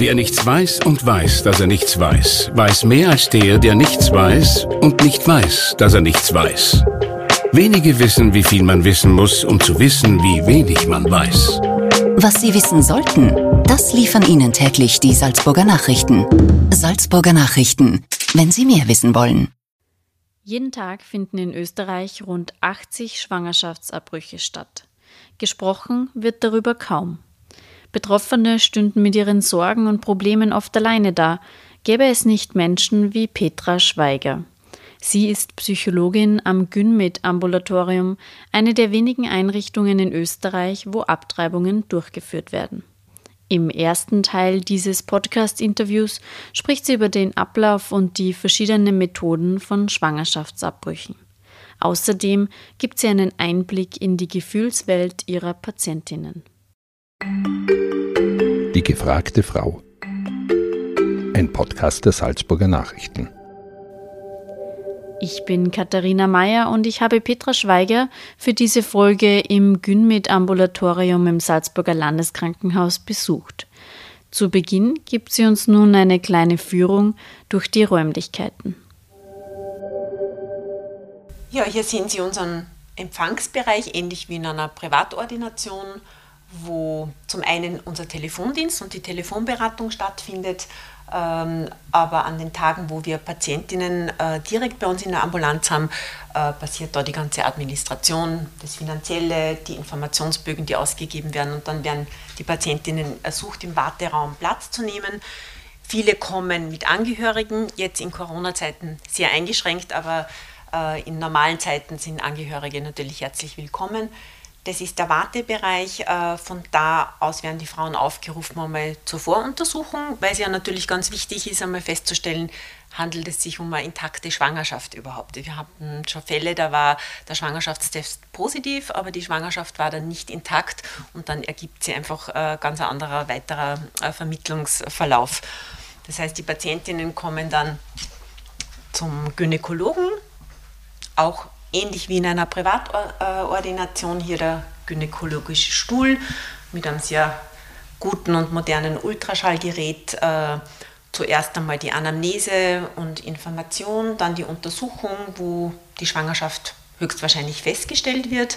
Wer nichts weiß und weiß, dass er nichts weiß, weiß mehr als der, der nichts weiß und nicht weiß, dass er nichts weiß. Wenige wissen, wie viel man wissen muss, um zu wissen, wie wenig man weiß. Was Sie wissen sollten, das liefern Ihnen täglich die Salzburger Nachrichten. Salzburger Nachrichten, wenn Sie mehr wissen wollen. Jeden Tag finden in Österreich rund 80 Schwangerschaftsabbrüche statt. Gesprochen wird darüber kaum. Betroffene stünden mit ihren Sorgen und Problemen oft alleine da, gäbe es nicht Menschen wie Petra Schweiger. Sie ist Psychologin am Gynmed-Ambulatorium, eine der wenigen Einrichtungen in Österreich, wo Abtreibungen durchgeführt werden. Im ersten Teil dieses Podcast-Interviews spricht sie über den Ablauf und die verschiedenen Methoden von Schwangerschaftsabbrüchen. Außerdem gibt sie einen Einblick in die Gefühlswelt ihrer Patientinnen. Die gefragte Frau. Ein Podcast der Salzburger Nachrichten. Ich bin Katharina Mayer und ich habe Petra Schweiger für diese Folge im Gynmed-Ambulatorium im Salzburger Landeskrankenhaus besucht. Zu Beginn gibt sie uns nun eine kleine Führung durch die Räumlichkeiten. Ja, hier sehen Sie unseren Empfangsbereich, ähnlich wie in einer Privatordination, wo zum einen unser Telefondienst und die Telefonberatung stattfindet, ähm, aber an den Tagen, wo wir Patientinnen äh, direkt bei uns in der Ambulanz haben, äh, passiert da die ganze Administration, das Finanzielle, die Informationsbögen, die ausgegeben werden und dann werden die Patientinnen ersucht, im Warteraum Platz zu nehmen. Viele kommen mit Angehörigen, jetzt in Corona-Zeiten sehr eingeschränkt, aber äh, in normalen Zeiten sind Angehörige natürlich herzlich willkommen. Das ist der Wartebereich. Äh, von da aus werden die Frauen aufgerufen einmal zur Voruntersuchung, weil es ja natürlich ganz wichtig ist, einmal festzustellen, handelt es sich um eine intakte Schwangerschaft überhaupt. Wir hatten schon Fälle, da war der Schwangerschaftstest positiv, aber die Schwangerschaft war dann nicht intakt und dann ergibt sie einfach ein ganz anderer weiterer äh, Vermittlungsverlauf. Das heißt, die Patientinnen kommen dann zum Gynäkologen, auch ähnlich wie in einer Privatordination hier der gynäkologische Stuhl mit einem sehr guten und modernen Ultraschallgerät. Äh, zuerst einmal die Anamnese und Information, dann die Untersuchung, wo die Schwangerschaft höchstwahrscheinlich festgestellt wird.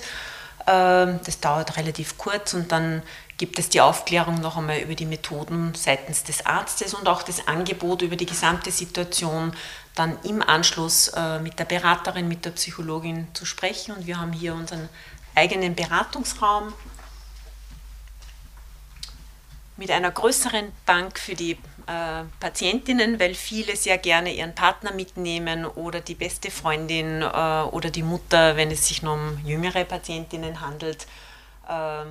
Äh, das dauert relativ kurz und dann gibt es die Aufklärung noch einmal über die Methoden seitens des Arztes und auch das Angebot über die gesamte Situation dann im Anschluss äh, mit der Beraterin, mit der Psychologin zu sprechen. Und wir haben hier unseren eigenen Beratungsraum mit einer größeren Bank für die äh, Patientinnen, weil viele sehr gerne ihren Partner mitnehmen oder die beste Freundin äh, oder die Mutter, wenn es sich nur um jüngere Patientinnen handelt. Äh,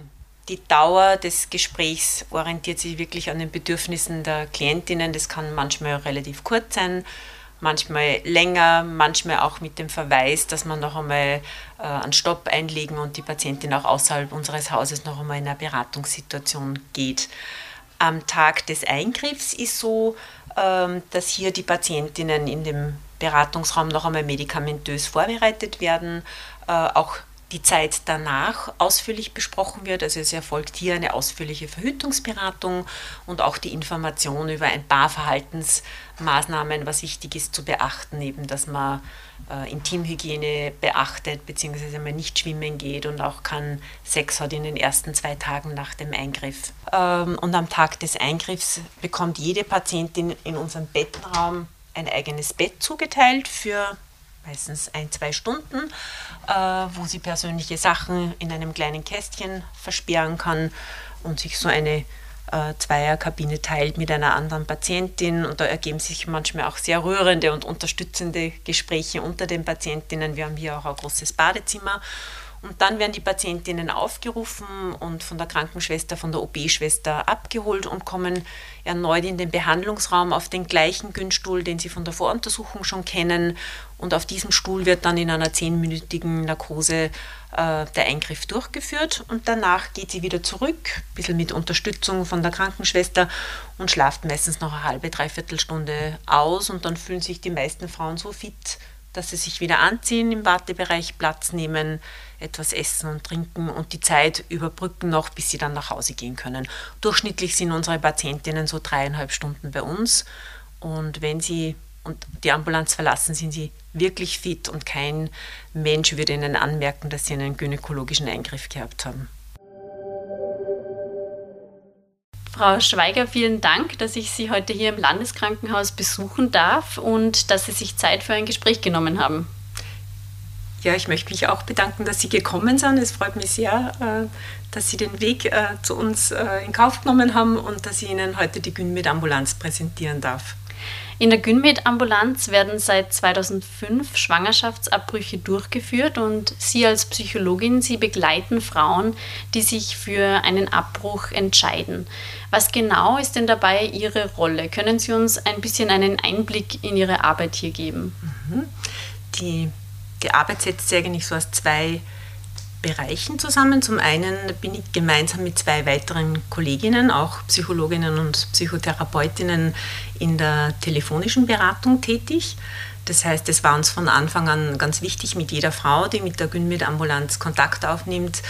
die Dauer des Gesprächs orientiert sich wirklich an den Bedürfnissen der Klientinnen. Das kann manchmal relativ kurz sein manchmal länger, manchmal auch mit dem Verweis, dass man noch einmal äh, einen Stopp einlegen und die Patientin auch außerhalb unseres Hauses noch einmal in eine Beratungssituation geht. Am Tag des Eingriffs ist so, ähm, dass hier die Patientinnen in dem Beratungsraum noch einmal medikamentös vorbereitet werden, äh, auch die Zeit danach ausführlich besprochen wird. Also es erfolgt hier eine ausführliche Verhütungsberatung und auch die Information über ein paar Verhaltensmaßnahmen, was wichtig ist zu beachten, eben dass man äh, Intimhygiene beachtet, beziehungsweise mal nicht schwimmen geht und auch keinen Sex hat in den ersten zwei Tagen nach dem Eingriff. Ähm, und am Tag des Eingriffs bekommt jede Patientin in unserem Bettenraum ein eigenes Bett zugeteilt für meistens ein, zwei Stunden, äh, wo sie persönliche Sachen in einem kleinen Kästchen versperren kann und sich so eine äh, Zweierkabine teilt mit einer anderen Patientin. Und da ergeben sich manchmal auch sehr rührende und unterstützende Gespräche unter den Patientinnen. Wir haben hier auch ein großes Badezimmer und dann werden die Patientinnen aufgerufen und von der Krankenschwester, von der OB-Schwester abgeholt und kommen erneut in den Behandlungsraum auf den gleichen Günststuhl, den sie von der Voruntersuchung schon kennen. Und auf diesem Stuhl wird dann in einer zehnminütigen Narkose äh, der Eingriff durchgeführt. Und danach geht sie wieder zurück, ein bisschen mit Unterstützung von der Krankenschwester und schlaft meistens noch eine halbe, dreiviertel Stunde aus. Und dann fühlen sich die meisten Frauen so fit dass sie sich wieder anziehen, im Wartebereich Platz nehmen, etwas essen und trinken und die Zeit überbrücken noch, bis sie dann nach Hause gehen können. Durchschnittlich sind unsere Patientinnen so dreieinhalb Stunden bei uns und wenn sie und die Ambulanz verlassen, sind sie wirklich fit und kein Mensch würde ihnen anmerken, dass sie einen gynäkologischen Eingriff gehabt haben. Frau Schweiger, vielen Dank, dass ich Sie heute hier im Landeskrankenhaus besuchen darf und dass Sie sich Zeit für ein Gespräch genommen haben. Ja, ich möchte mich auch bedanken, dass Sie gekommen sind. Es freut mich sehr, äh, dass Sie den Weg äh, zu uns äh, in Kauf genommen haben und dass ich Ihnen heute die Günmit Ambulanz präsentieren darf. In der Gynmed-Ambulanz werden seit 2005 Schwangerschaftsabbrüche durchgeführt und Sie als Psychologin, Sie begleiten Frauen, die sich für einen Abbruch entscheiden. Was genau ist denn dabei Ihre Rolle? Können Sie uns ein bisschen einen Einblick in Ihre Arbeit hier geben? Mhm. Die, die Arbeit setzt sich eigentlich so aus zwei Bereichen zusammen. Zum einen bin ich gemeinsam mit zwei weiteren Kolleginnen, auch Psychologinnen und Psychotherapeutinnen, in der telefonischen Beratung tätig. Das heißt, es war uns von Anfang an ganz wichtig, mit jeder Frau, die mit der Gynmed-Ambulanz Kontakt aufnimmt,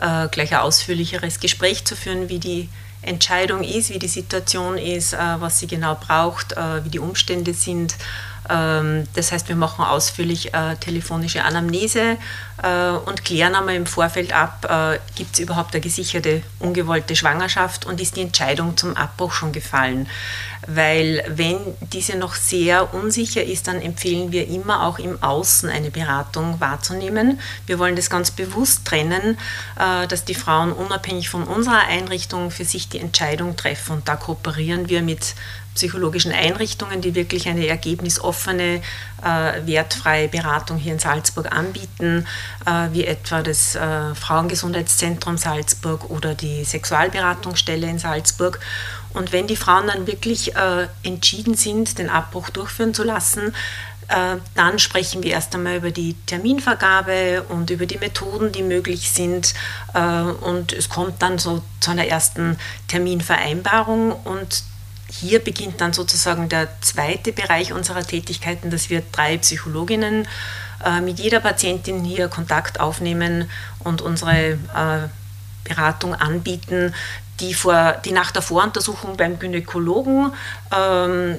äh, gleich ein ausführlicheres Gespräch zu führen, wie die Entscheidung ist, wie die Situation ist, äh, was sie genau braucht, äh, wie die Umstände sind das heißt, wir machen ausführlich äh, telefonische Anamnese äh, und klären einmal im Vorfeld ab, äh, gibt es überhaupt eine gesicherte ungewollte Schwangerschaft und ist die Entscheidung zum Abbruch schon gefallen. Weil wenn diese noch sehr unsicher ist, dann empfehlen wir immer auch im Außen eine Beratung wahrzunehmen. Wir wollen das ganz bewusst trennen, dass die Frauen unabhängig von unserer Einrichtung für sich die Entscheidung treffen. Und da kooperieren wir mit psychologischen Einrichtungen, die wirklich eine ergebnisoffene, äh, wertfreie Beratung hier in Salzburg anbieten, äh, wie etwa das äh, Frauengesundheitszentrum Salzburg oder die Sexualberatungsstelle in Salzburg. Und wenn die Frauen dann wirklich äh, entschieden sind, den Abbruch durchführen zu lassen, äh, dann sprechen wir erst einmal über die Terminvergabe und über die Methoden, die möglich sind. Äh, und es kommt dann so zu einer ersten Terminvereinbarung und hier beginnt dann sozusagen der zweite Bereich unserer Tätigkeiten, dass wir drei Psychologinnen äh, mit jeder Patientin hier Kontakt aufnehmen und unsere äh, Beratung anbieten, die, vor, die nach der Voruntersuchung beim Gynäkologen ähm,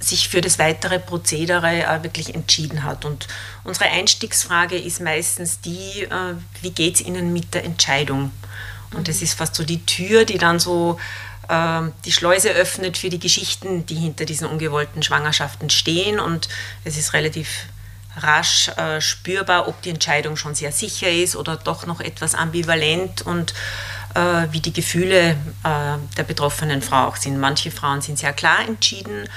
sich für das weitere Prozedere äh, wirklich entschieden hat. Und unsere Einstiegsfrage ist meistens die, äh, wie geht es Ihnen mit der Entscheidung? Und das ist fast so die Tür, die dann so die Schleuse öffnet für die Geschichten, die hinter diesen ungewollten Schwangerschaften stehen. Und es ist relativ rasch äh, spürbar, ob die Entscheidung schon sehr sicher ist oder doch noch etwas ambivalent und äh, wie die Gefühle äh, der betroffenen Frau auch sind. Manche Frauen sind sehr klar entschieden,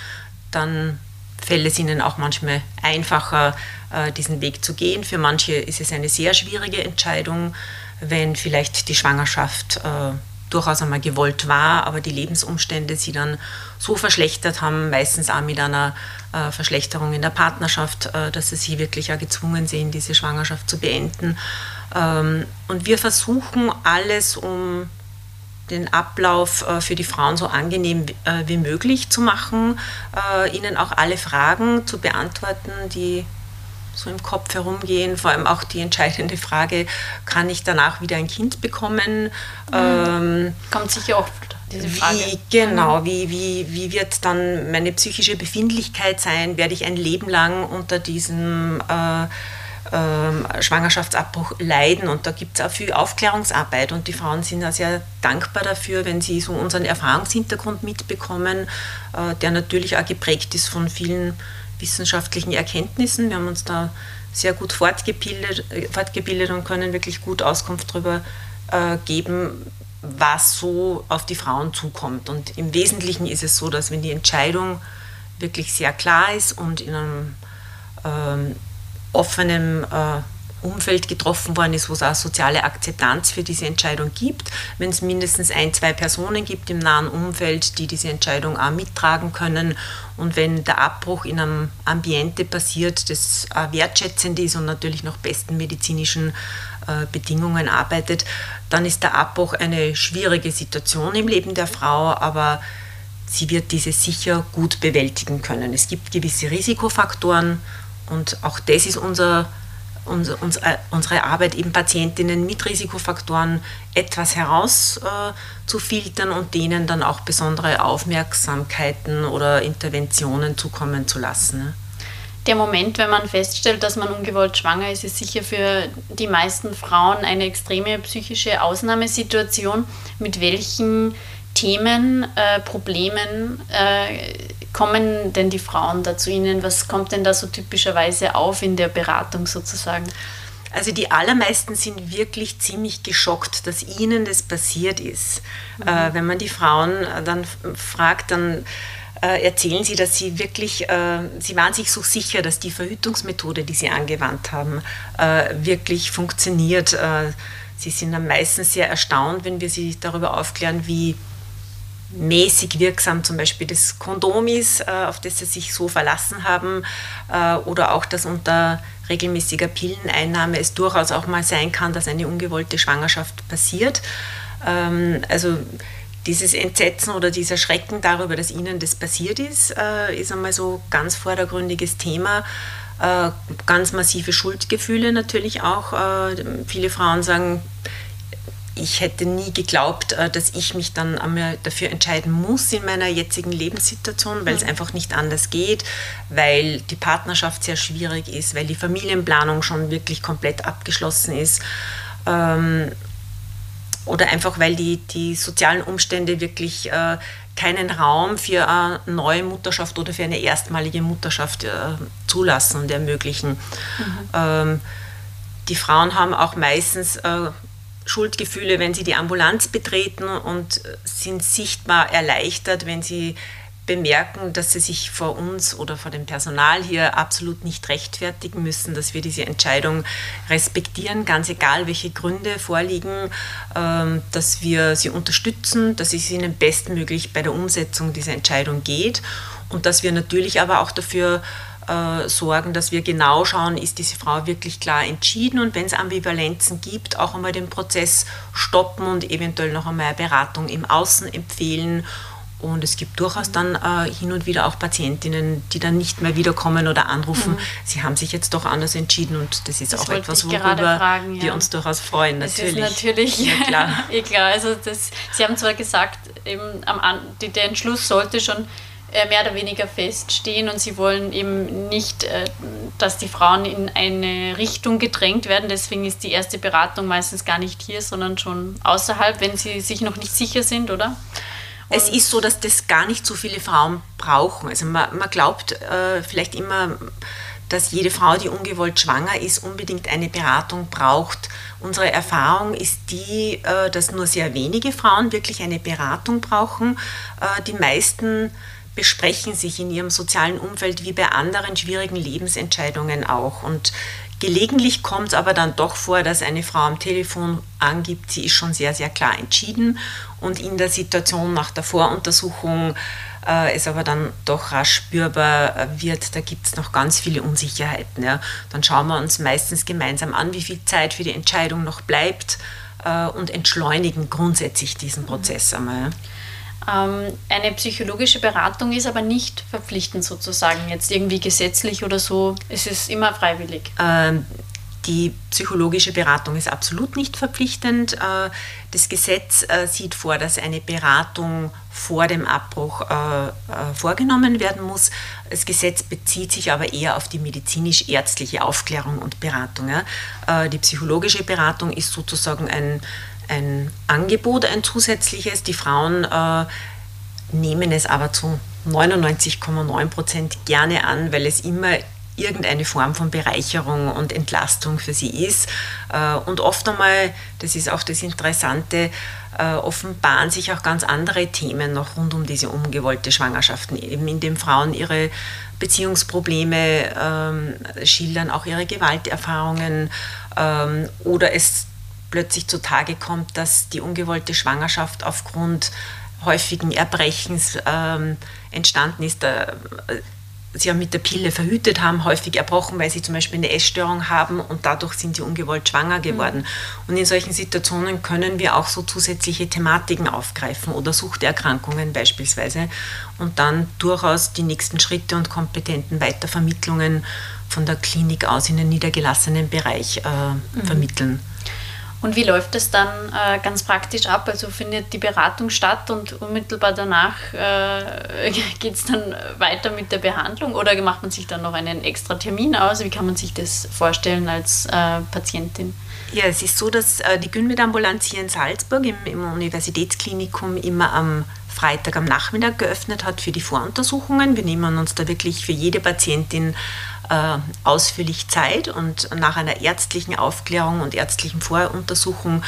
dann fällt es ihnen auch manchmal einfacher, äh, diesen Weg zu gehen. Für manche ist es eine sehr schwierige Entscheidung, wenn vielleicht die Schwangerschaft äh, durchaus einmal gewollt war, aber die Lebensumstände sie dann so verschlechtert haben, meistens auch mit einer äh, Verschlechterung in der Partnerschaft, äh, dass sie sich wirklich auch gezwungen sehen, diese Schwangerschaft zu beenden. Ähm, und wir versuchen alles, um den Ablauf äh, für die Frauen so angenehm äh, wie möglich zu machen, äh, ihnen auch alle Fragen zu beantworten, die so im Kopf herumgehen. Vor allem auch die entscheidende Frage, kann ich danach wieder ein Kind bekommen? Mhm. Ähm, Kommt sicher oft diese Frage. Wie, genau, mhm. wie, wie, wie wird dann meine psychische Befindlichkeit sein? Werde ich ein Leben lang unter diesem äh, äh, Schwangerschaftsabbruch leiden? Und da gibt es auch viel Aufklärungsarbeit und die Frauen sind da sehr dankbar dafür, wenn sie so unseren Erfahrungshintergrund mitbekommen, äh, der natürlich auch geprägt ist von vielen wissenschaftlichen Erkenntnissen. Wir haben uns da sehr gut fortgebildet, fortgebildet und können wirklich gut Auskunft darüber äh, geben, was so auf die Frauen zukommt. Und im Wesentlichen ist es so, dass wenn die Entscheidung wirklich sehr klar ist und in einem ähm, offenen äh, Umfeld getroffen worden ist, wo es auch soziale Akzeptanz für diese Entscheidung gibt. Wenn es mindestens ein, zwei Personen gibt im nahen Umfeld, die diese Entscheidung auch mittragen können und wenn der Abbruch in einem Ambiente passiert, das wertschätzend ist und natürlich nach besten medizinischen äh, Bedingungen arbeitet, dann ist der Abbruch eine schwierige Situation im Leben der Frau, aber sie wird diese sicher gut bewältigen können. Es gibt gewisse Risikofaktoren, und auch das ist unser, unser, unsere Arbeit, eben Patientinnen mit Risikofaktoren etwas herauszufiltern und denen dann auch besondere Aufmerksamkeiten oder Interventionen zukommen zu lassen. Ne? der Moment, wenn man feststellt, dass man ungewollt schwanger ist, ist sicher für die meisten Frauen eine extreme psychische Ausnahmesituation. Mit welchen Themen, äh, Problemen äh, kommen denn die Frauen da zu Ihnen? Was kommt denn da so typischerweise auf in der Beratung sozusagen? Also die allermeisten sind wirklich ziemlich geschockt, dass ihnen das passiert ist. Mhm. Äh, wenn man die Frauen dann fragt, dann äh, erzählen sie, dass sie wirklich, äh, sie waren sich so sicher, dass die Verhütungsmethode, die sie angewandt haben, äh, wirklich funktioniert. Äh, sie sind dann meistens sehr erstaunt, wenn wir sie darüber aufklären, wie mäßig wirksam zum Beispiel das Kondom ist, äh, auf das sie sich so verlassen haben, äh, oder auch, dass unter regelmäßiger Pilleneinnahme es durchaus auch mal sein kann, dass eine ungewollte Schwangerschaft passiert. Ähm, also dieses Entsetzen oder dieser Schrecken darüber, dass ihnen das passiert ist, äh, ist einmal so ganz vordergründiges Thema. Ganz massive Schuldgefühle natürlich auch. Viele Frauen sagen, ich hätte nie geglaubt, äh, dass ich mich dann einmal dafür entscheiden muss in meiner jetzigen Lebenssituation, weil es mhm. einfach nicht anders geht, weil die Partnerschaft sehr schwierig ist, weil die Familienplanung schon wirklich komplett abgeschlossen ist. Ähm, oder einfach weil die, die sozialen Umstände wirklich äh, keinen Raum für eine neue Mutterschaft oder für eine erstmalige Mutterschaft äh, zulassen und ermöglichen. Mhm. Ähm, die Frauen haben auch meistens Schuldgefühle, wenn sie die Ambulanz betreten und sind sichtbar erleichtert, wenn sie bemerken, dass sie sich vor uns oder vor dem Personal hier absolut nicht rechtfertigen müssen, dass wir diese Entscheidung respektieren, ganz egal, welche Gründe vorliegen, ähm, dass wir sie unterstützen, dass es ihnen bestmöglich bei der Umsetzung dieser Entscheidung geht und dass wir natürlich aber auch dafür äh, sorgen, dass wir genau schauen, ist diese Frau wirklich klar entschieden und wenn es Ambivalenzen gibt, auch einmal den Prozess stoppen und eventuell noch einmal Beratung im Außen empfehlen und es gibt durchaus dann äh, hin und wieder auch Patientinnen, die dann nicht mehr wiederkommen oder anrufen. Mhm. Sie haben sich jetzt doch anders entschieden und das ist das auch etwas, worüber fragen, ja. wir uns durchaus freuen. Natürlich. Das ist natürlich ja, klar. eh klar. Also das, Sie haben zwar gesagt, eben am, der Entschluss sollte schon mehr oder weniger feststehen und Sie wollen eben nicht, äh, dass die Frauen in eine Richtung gedrängt werden. Deswegen ist die erste Beratung meistens gar nicht hier, sondern schon außerhalb, wenn sie sich noch nicht sicher sind, oder? es ist so, dass das gar nicht so viele Frauen brauchen. Also man, man glaubt äh, vielleicht immer, dass jede Frau, die ungewollt schwanger ist, unbedingt eine Beratung braucht. Unsere Erfahrung ist die, äh, dass nur sehr wenige Frauen wirklich eine Beratung brauchen. Äh, die meisten besprechen sich in ihrem sozialen Umfeld wie bei anderen schwierigen Lebensentscheidungen auch. Und Gelegentlich kommt es aber dann doch vor, dass eine Frau am Telefon angibt, sie ist schon sehr, sehr klar entschieden und in der Situation nach der Voruntersuchung äh, es aber dann doch rasch spürbar wird, da gibt es noch ganz viele Unsicherheiten. Ja. Dann schauen wir uns meistens gemeinsam an, wie viel Zeit für die Entscheidung noch bleibt äh, und entschleunigen grundsätzlich diesen Prozess einmal. Ja. Ähm, eine psychologische Beratung ist aber nicht verpflichtend sozusagen, jetzt irgendwie gesetzlich oder so. Es ist immer freiwillig. Ähm, die psychologische Beratung ist absolut nicht verpflichtend. Äh, das Gesetz äh, sieht vor, dass eine Beratung vor dem Abbruch äh, vorgenommen werden muss. Das Gesetz bezieht sich aber eher auf die medizinisch-ärztliche Aufklärung und Beratung. Die psychologische Beratung ist sozusagen ein ein Angebot, ein zusätzliches. Die Frauen äh, nehmen es aber zu 99,9 Prozent gerne an, weil es immer irgendeine Form von Bereicherung und Entlastung für sie ist. Äh, und oft einmal, das ist auch das Interessante, äh, offenbaren sich auch ganz andere Themen noch rund um diese ungewollte Schwangerschaften, eben indem Frauen ihre Beziehungsprobleme ähm, schildern, auch ihre Gewalterfahrungen ähm, oder es plötzlich zutage kommt, dass die ungewollte Schwangerschaft aufgrund häufigen Erbrechens ähm, entstanden ist. Äh, sie ja mit der Pille verhütet haben, häufig erbrochen, weil sie zum Beispiel eine Essstörung haben und dadurch sind sie ungewollt schwanger geworden. Mhm. Und in solchen Situationen können wir auch so zusätzliche Thematiken aufgreifen oder Suchterkrankungen beispielsweise und dann durchaus die nächsten Schritte und kompetenten Weitervermittlungen von der Klinik aus in den niedergelassenen Bereich äh, mhm. vermitteln. Und wie läuft das dann äh, ganz praktisch ab? Also findet die Beratung statt und unmittelbar danach äh, geht es dann weiter mit der Behandlung oder macht man sich dann noch einen extra Termin aus? Wie kann man sich das vorstellen als äh, Patientin? Ja, es ist so, dass äh, die Gynmed-Ambulanz hier in Salzburg im, im Universitätsklinikum immer am Freitag am Nachmittag geöffnet hat für die Voruntersuchungen. Wir nehmen uns da wirklich für jede Patientin ausführlich Zeit und nach einer ärztlichen Aufklärung und ärztlichen Voruntersuchung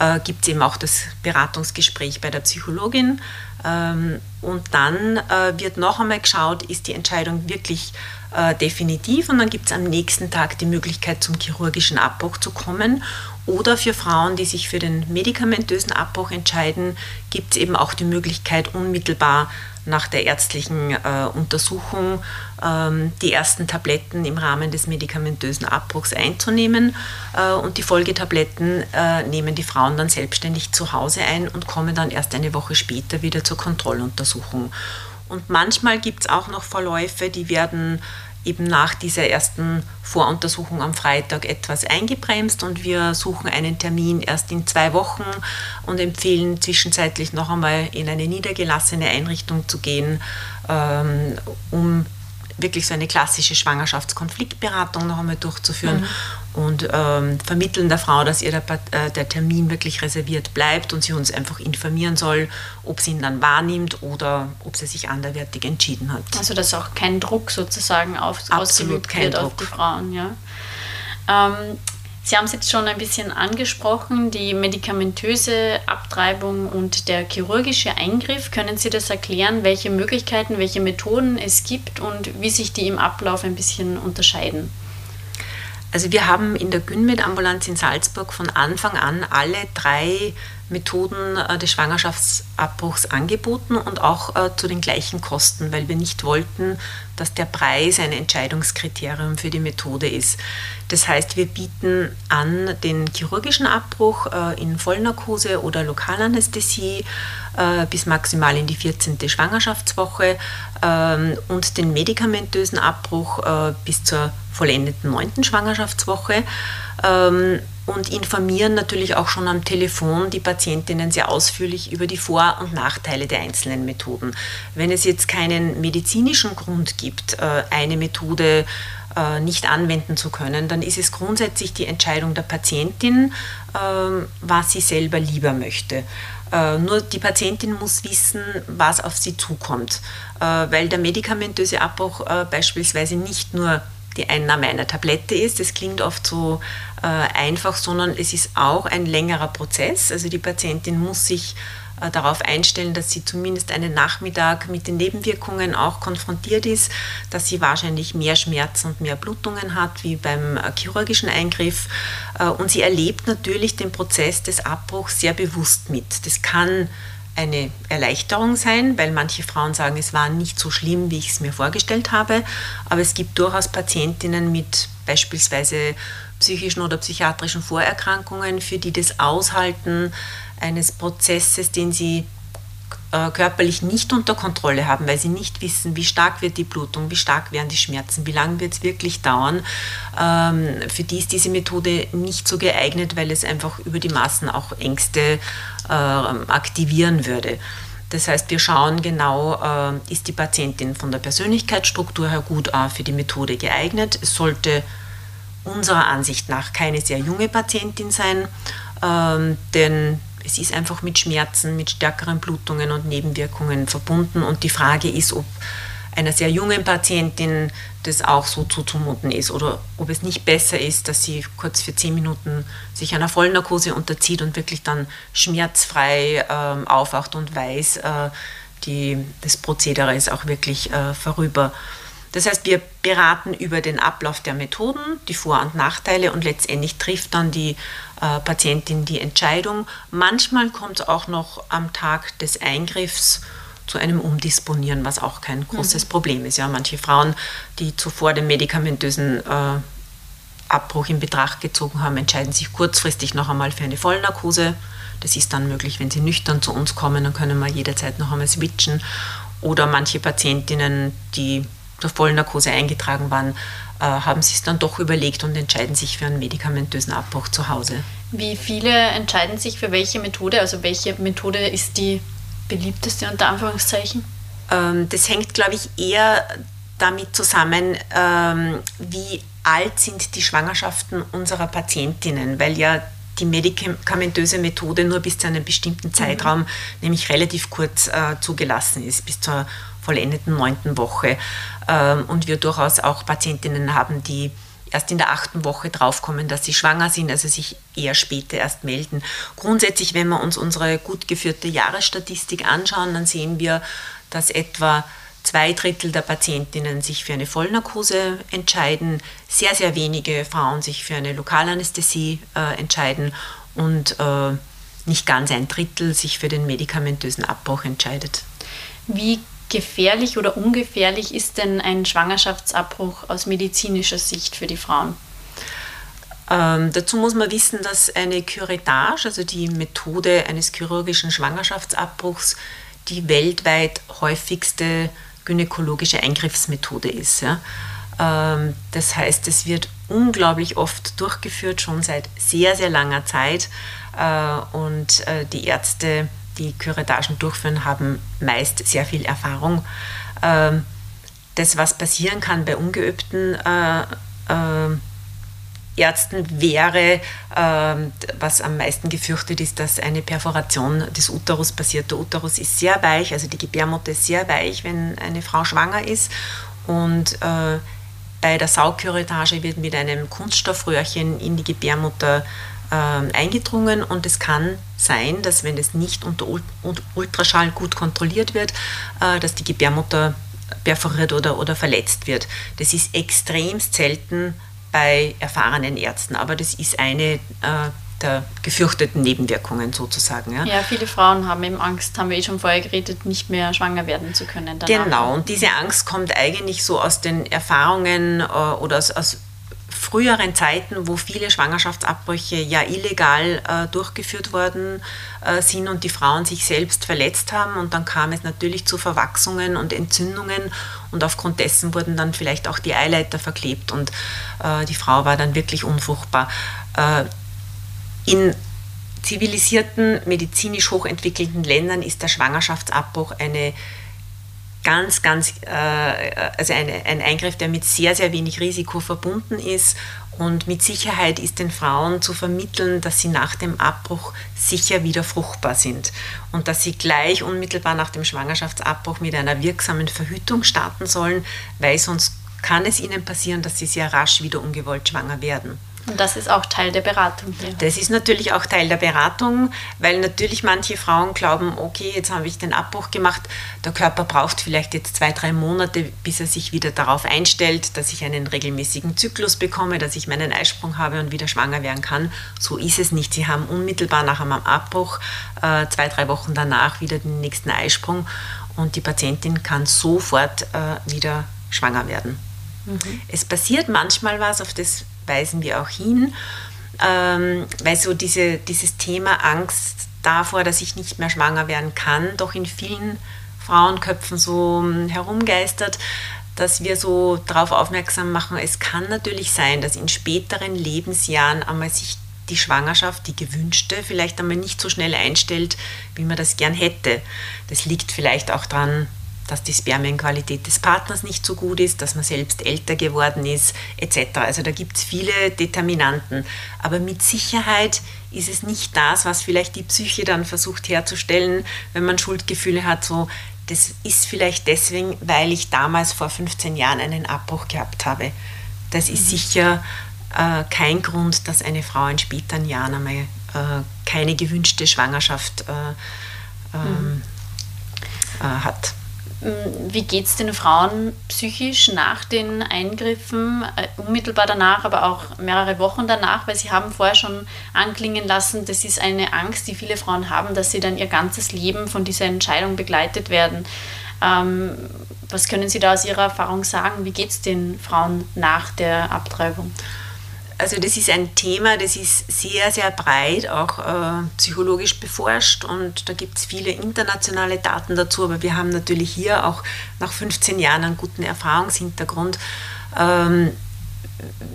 äh, gibt es eben auch das Beratungsgespräch bei der Psychologin. Ähm, und dann äh, wird noch einmal geschaut, ist die Entscheidung wirklich äh, definitiv und dann gibt es am nächsten Tag die Möglichkeit, zum chirurgischen Abbruch zu kommen. Oder für Frauen, die sich für den medikamentösen Abbruch entscheiden, gibt es eben auch die Möglichkeit, unmittelbar nach der ärztlichen äh, Untersuchung ähm, die ersten Tabletten im Rahmen des medikamentösen Abbruchs einzunehmen. Äh, und die Folgetabletten äh, nehmen die Frauen dann selbstständig zu Hause ein und kommen dann erst eine Woche später wieder zur Kontrolluntersuchung. Und manchmal gibt es auch noch Verläufe, die werden eben nach dieser ersten Voruntersuchung am Freitag etwas eingebremst und wir suchen einen Termin erst in zwei Wochen und empfehlen zwischenzeitlich noch einmal in eine niedergelassene Einrichtung zu gehen, ähm, um wirklich so eine klassische Schwangerschaftskonfliktberatung noch einmal durchzuführen mhm. und ähm, vermitteln der Frau, dass ihr der, äh, der, Termin wirklich reserviert bleibt und sie uns einfach informieren soll, ob sie ihn dann wahrnimmt oder ob sie sich anderweitig entschieden hat. Also dass auch kein Druck sozusagen auf, ausgeübt wird Druck. auf die Frauen. Ja? Ähm, Sie haben es jetzt schon ein bisschen angesprochen, die medikamentöse Abtreibung und der chirurgische Eingriff. Können Sie das erklären, welche Möglichkeiten, welche Methoden es gibt und wie sich die im Ablauf ein bisschen unterscheiden? Also wir haben in der Gynmed-Ambulanz in Salzburg von Anfang an alle drei Methoden äh, des Schwangerschaftsabbruchs angeboten und auch äh, zu den gleichen Kosten, weil wir nicht wollten, dass der Preis ein Entscheidungskriterium für die Methode ist. Das heißt, wir bieten an den chirurgischen Abbruch äh, in Vollnarkose oder Lokalanästhesie bis maximal in die 14. Schwangerschaftswoche ähm, und den medikamentösen Abbruch bis zur vollendeten 9. Schwangerschaftswoche. Ähm, und informieren natürlich auch schon am Telefon die Patientinnen sehr ausführlich über die Vor- und Nachteile der einzelnen Methoden. Wenn es jetzt keinen medizinischen Grund gibt, äh, eine Methode äh, nicht anwenden zu können, dann ist es grundsätzlich die Entscheidung der Patientin, ähm, was sie selber lieber möchte. Äh, nur die Patientin muss wissen, was auf sie zukommt, weil der medikamentöse Abbruch beispielsweise nicht nur die Einnahme einer Tablette ist. Das klingt oft so einfach, sondern es ist auch ein längerer Prozess. Also die Patientin muss sich darauf einstellen, dass sie zumindest einen Nachmittag mit den Nebenwirkungen auch konfrontiert ist, dass sie wahrscheinlich mehr Schmerzen und mehr Blutungen hat wie beim äh, chirurgischen Eingriff. Äh, und sie erlebt natürlich den Prozess des Abbruchs sehr bewusst mit. Das kann eine Erleichterung sein, weil manche Frauen sagen, es war nicht so schlimm, wie ich es mir vorgestellt habe. Aber es gibt durchaus Patientinnen mit beispielsweise psychischen oder psychiatrischen Vorerkrankungen, für die das Aushalten eines Prozesses, den sie äh, körperlich nicht unter Kontrolle haben, weil sie nicht wissen, wie stark wird die Blutung, wie stark werden die Schmerzen, wie lange wird es wirklich dauern. Ähm, für die ist diese Methode nicht so geeignet, weil es einfach über die Maßen auch Ängste äh, aktivieren würde. Das heißt, wir schauen genau, äh, ist die Patientin von der Persönlichkeitsstruktur her gut für die Methode geeignet. Es sollte unserer Ansicht nach keine sehr junge Patientin sein, ähm, denn es ist einfach mit Schmerzen, mit stärkeren Blutungen und Nebenwirkungen verbunden. Und die Frage ist, ob einer sehr jungen Patientin das auch so zuzumuten ist oder ob es nicht besser ist, dass sie kurz für zehn Minuten sich einer Vollnarkose unterzieht und wirklich dann schmerzfrei äh, aufwacht und weiß, äh, die, das Prozedere ist auch wirklich äh, vorüber. Das heißt, wir beraten über den Ablauf der Methoden, die Vor- und Nachteile und letztendlich trifft dann die äh, Patientin die Entscheidung. Manchmal kommt es auch noch am Tag des Eingriffs zu einem Umdisponieren, was auch kein großes mhm. Problem ist. Ja, manche Frauen, die zuvor den medikamentösen äh, Abbruch in Betracht gezogen haben, entscheiden sich kurzfristig noch einmal für eine Vollnarkose. Das ist dann möglich, wenn sie nüchtern zu uns kommen, dann können wir jederzeit noch einmal switchen. Oder manche Patientinnen, die zur Vollnarkose eingetragen waren, äh, haben sich es dann doch überlegt und entscheiden sich für einen medikamentösen Abbruch zu Hause. Wie viele entscheiden sich für welche Methode? Also welche Methode ist die beliebteste unter Anführungszeichen? Ähm, das hängt, glaube ich, eher damit zusammen, ähm, wie alt sind die Schwangerschaften unserer Patientinnen, weil ja die medikamentöse Methode nur bis zu einem bestimmten Zeitraum, mhm. nämlich relativ kurz äh, zugelassen ist, bis zur vollendeten neunten Woche. Ähm, und wir durchaus auch Patientinnen haben, die erst in der achten Woche draufkommen, dass sie schwanger sind, also sich eher später erst melden. Grundsätzlich, wenn wir uns unsere gut geführte Jahresstatistik anschauen, dann sehen wir, dass etwa zwei Drittel der Patientinnen sich für eine Vollnarkose entscheiden, sehr, sehr wenige Frauen sich für eine Lokalanästhesie äh, entscheiden und äh, nicht ganz ein Drittel sich für den medikamentösen Abbruch entscheidet. Wie gefährlich oder ungefährlich ist denn ein Schwangerschaftsabbruch aus medizinischer Sicht für die Frauen? Ähm, dazu muss man wissen, dass eine Curettage, also die Methode eines chirurgischen Schwangerschaftsabbruchs, die weltweit häufigste gynäkologische Eingriffsmethode ist. Ja. Ähm, das heißt, es wird unglaublich oft durchgeführt, schon seit sehr, sehr langer Zeit. Äh, und äh, die Ärzte, die Kuretagen durchführen, haben meist sehr viel Erfahrung. Ähm, das, was passieren kann bei ungeübten äh, Ärzten wäre, ähm, was am meisten gefürchtet ist, dass eine Perforation des Uterus passiert. Der Uterus ist sehr weich, also die Gebärmutter ist sehr weich, wenn eine Frau schwanger ist. Und äh, bei der Saugküretage wird mit einem Kunststoffröhrchen in die Gebärmutter äh, eingedrungen und es kann sein, dass wenn es nicht unter Ultraschall gut kontrolliert wird, äh, dass die Gebärmutter perforiert oder, oder verletzt wird. Das ist extremst selten bei erfahrenen Ärzten, aber das ist eine äh, der gefürchteten Nebenwirkungen sozusagen. Ja. ja, viele Frauen haben eben Angst, haben wir eh schon vorher geredet, nicht mehr schwanger werden zu können. Danach. Genau, und diese Angst kommt eigentlich so aus den Erfahrungen äh, oder aus, aus früheren Zeiten, wo viele Schwangerschaftsabbrüche ja illegal äh, durchgeführt worden äh, sind und die Frauen sich selbst verletzt haben. Und dann kam es natürlich zu Verwachsungen und Entzündungen und aufgrund dessen wurden dann vielleicht auch die Eileiter verklebt und äh, die Frau war dann wirklich unfruchtbar. Äh, in zivilisierten, medizinisch hochentwickelten Ländern ist der Schwangerschaftsabbruch eine ganz, ganz, äh, also eine, ein Eingriff, der mit sehr, sehr wenig Risiko verbunden ist. Und mit Sicherheit ist den Frauen zu vermitteln, dass sie nach dem Abbruch sicher wieder fruchtbar sind und dass sie gleich unmittelbar nach dem Schwangerschaftsabbruch mit einer wirksamen Verhütung starten sollen, weil sonst kann es ihnen passieren, dass sie sehr rasch wieder ungewollt schwanger werden. Und das ist auch Teil der Beratung hier. Das ist natürlich auch Teil der Beratung, weil natürlich manche Frauen glauben, okay, jetzt habe ich den Abbruch gemacht, der Körper braucht vielleicht jetzt zwei, drei Monate, bis er sich wieder darauf einstellt, dass ich einen regelmäßigen Zyklus bekomme, dass ich meinen Eisprung habe und wieder schwanger werden kann. So ist es nicht. Sie haben unmittelbar nach einem Abbruch, äh, zwei, drei Wochen danach wieder den nächsten Eisprung und die Patientin kann sofort äh, wieder schwanger werden. Mhm. Es passiert manchmal was, auf das weisen wir auch hin, ähm, weil so diese, dieses Thema Angst davor, dass ich nicht mehr schwanger werden kann, doch in vielen Frauenköpfen so ähm, herumgeistert, dass wir so darauf aufmerksam machen, es kann natürlich sein, dass in späteren Lebensjahren einmal sich die Schwangerschaft, die gewünschte, vielleicht einmal nicht so schnell einstellt, wie man das gern hätte. Das liegt vielleicht auch daran, dass die Spermienqualität des Partners nicht so gut ist, dass man selbst älter geworden ist, etc. Also da gibt es viele Determinanten. Aber mit Sicherheit ist es nicht das, was vielleicht die Psyche dann versucht herzustellen, wenn man Schuldgefühle hat, so das ist vielleicht deswegen, weil ich damals vor 15 Jahren einen Abbruch gehabt habe. Das ist mhm. sicher äh, kein Grund, dass eine Frau in späteren Jahren einmal äh, keine gewünschte Schwangerschaft äh, mhm. Äh, hat. Mm, wie geht es den Frauen psychisch nach den Eingriffen, äh, unmittelbar danach, aber auch mehrere Wochen danach? Weil Sie haben vorher schon anklingen lassen, das ist eine Angst, die viele Frauen haben, dass sie dann ihr ganzes Leben von dieser Entscheidung begleitet werden. Ähm, was können Sie da aus Ihrer Erfahrung sagen? Wie geht es den Frauen nach der Abtreibung? Also das ist ein Thema, das ist sehr, sehr breit, auch äh, psychologisch beforscht und da gibt es viele internationale Daten dazu, aber wir haben natürlich hier auch nach 15 Jahren einen guten Erfahrungshintergrund. Ähm,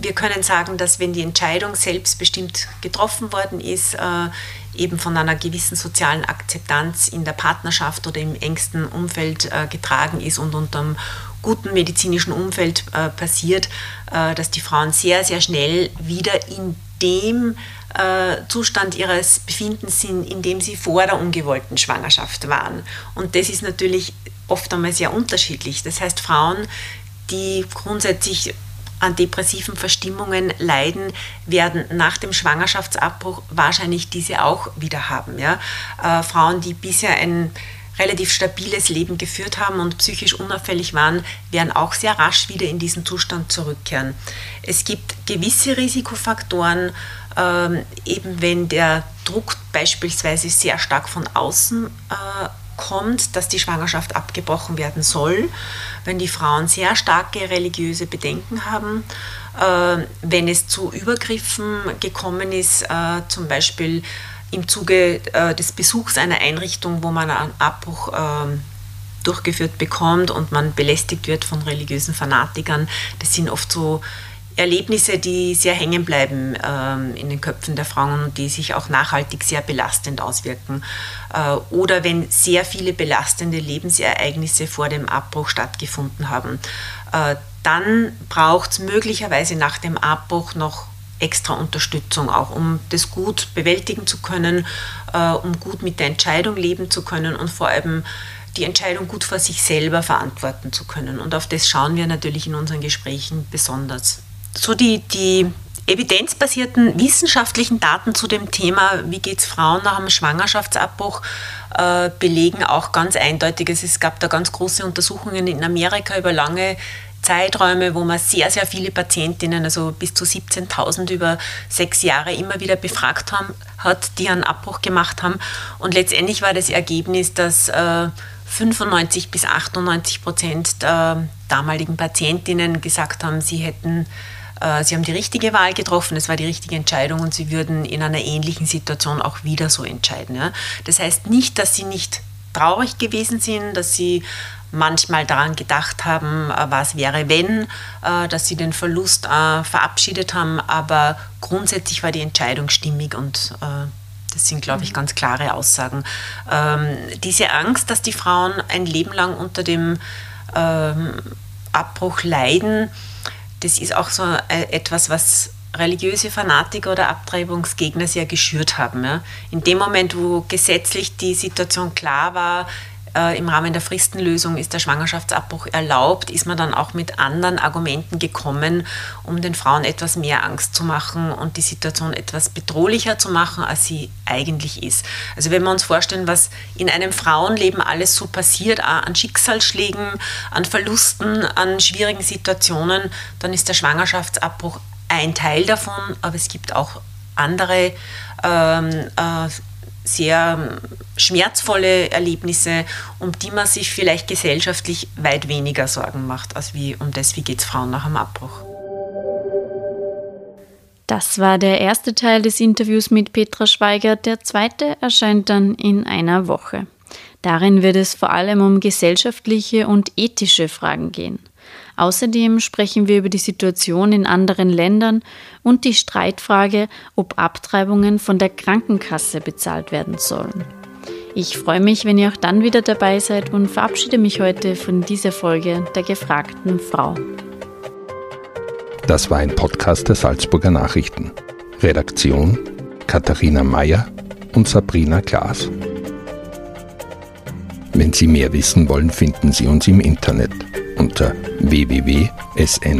wir können sagen, dass wenn die Entscheidung selbstbestimmt getroffen worden ist, äh, eben von einer gewissen sozialen Akzeptanz in der Partnerschaft oder im engsten Umfeld äh, getragen ist und unter einem guten medizinischen Umfeld äh, passiert, äh, dass die Frauen sehr, sehr schnell wieder in dem äh, Zustand ihres Befindens sind, in dem sie vor der ungewollten Schwangerschaft waren. Und das ist natürlich oft einmal sehr unterschiedlich. Das heißt, Frauen, die grundsätzlich an depressiven Verstimmungen leiden, werden nach dem Schwangerschaftsabbruch wahrscheinlich diese auch wieder haben. Ja? Äh, Frauen, die bisher ein relativ stabiles Leben geführt haben und psychisch unauffällig waren, werden auch sehr rasch wieder in diesen Zustand zurückkehren. Es gibt gewisse Risikofaktoren, ähm, eben wenn der Druck beispielsweise sehr stark von außen äh, kommt, dass die Schwangerschaft abgebrochen werden soll, wenn die Frauen sehr starke religiöse Bedenken haben, äh, wenn es zu Übergriffen gekommen ist, äh, zum Beispiel im Zuge äh, des Besuchs einer Einrichtung, wo man einen Abbruch ähm, durchgeführt bekommt und man belästigt wird von religiösen Fanatikern. Das sind oft so Erlebnisse, die sehr hängen bleiben ähm, in den Köpfen der Frauen und die sich auch nachhaltig sehr belastend auswirken. Äh, oder wenn sehr viele belastende Lebensereignisse vor dem Abbruch stattgefunden haben. Äh, dann braucht es möglicherweise nach dem Abbruch noch extra Unterstützung, auch um das gut bewältigen zu können, äh, um gut mit der Entscheidung leben zu können und vor allem die Entscheidung gut vor sich selber verantworten zu können. Und auf das schauen wir natürlich in unseren Gesprächen besonders. So die, die evidenzbasierten wissenschaftlichen Daten zu dem Thema, wie geht es Frauen nach einem Schwangerschaftsabbruch, äh, belegen auch ganz eindeutig. Es gab da ganz große Untersuchungen in Amerika über lange Zeiträume, wo man sehr, sehr viele Patientinnen, also bis zu 17.000 über sechs Jahre immer wieder befragt haben, hat, die einen Abbruch gemacht haben. Und letztendlich war das Ergebnis, dass äh, 95 bis 98 Prozent der damaligen Patientinnen gesagt haben, sie hätten äh, Sie haben die richtige Wahl getroffen, es war die richtige Entscheidung und Sie würden in einer ähnlichen Situation auch wieder so entscheiden. Das heißt nicht, dass Sie nicht traurig gewesen sind, dass Sie manchmal daran gedacht haben, äh, was wäre, wenn, äh, dass sie den Verlust äh, verabschiedet haben, aber grundsätzlich war die Entscheidung stimmig und das sind, glaube ich, mhm. ganz klare Aussagen. Ähm, diese Angst, dass die Frauen ein Leben lang unter dem ähm, Abbruch leiden, das ist auch so etwas, was religiöse Fanatiker oder Abtreibungsgegner sehr geschürt haben. In dem Moment, wo gesetzlich die Situation klar war, äh, im Rahmen der Fristenlösung ist der Schwangerschaftsabbruch erlaubt, ist man dann auch mit anderen Argumenten gekommen, um den Frauen etwas mehr Angst zu machen und die Situation etwas bedrohlicher zu machen, als sie eigentlich ist. Also wenn wir uns vorstellen, was in einem Frauenleben alles so passiert, an Schicksalsschlägen, an Verlusten, an schwierigen Situationen, dann ist der Schwangerschaftsabbruch ein Teil davon, aber es gibt auch andere ähm, äh, sehr schmerzvolle Erlebnisse, um die man sich vielleicht gesellschaftlich weit weniger Sorgen macht, als wie um das, wie geht es Frauen nach dem Abbruch. Das war der erste Teil des Interviews mit Petra Schweiger. Der zweite erscheint dann in einer Woche. Darin wird es vor allem um gesellschaftliche und ethische Fragen gehen. Außerdem sprechen wir über die Situation in anderen Ländern und die Streitfrage, ob Abtreibungen von der Krankenkasse bezahlt werden sollen. Ich freue mich, wenn ihr auch dann wieder dabei seid und verabschiede mich heute von dieser Folge der gefragten Frau. Das war ein Podcast der Salzburger Nachrichten. Redaktion Katharina Mayer und Sabrina Klaas. Wenn Sie mehr wissen wollen, finden Sie uns im Internet unter www.sn.at.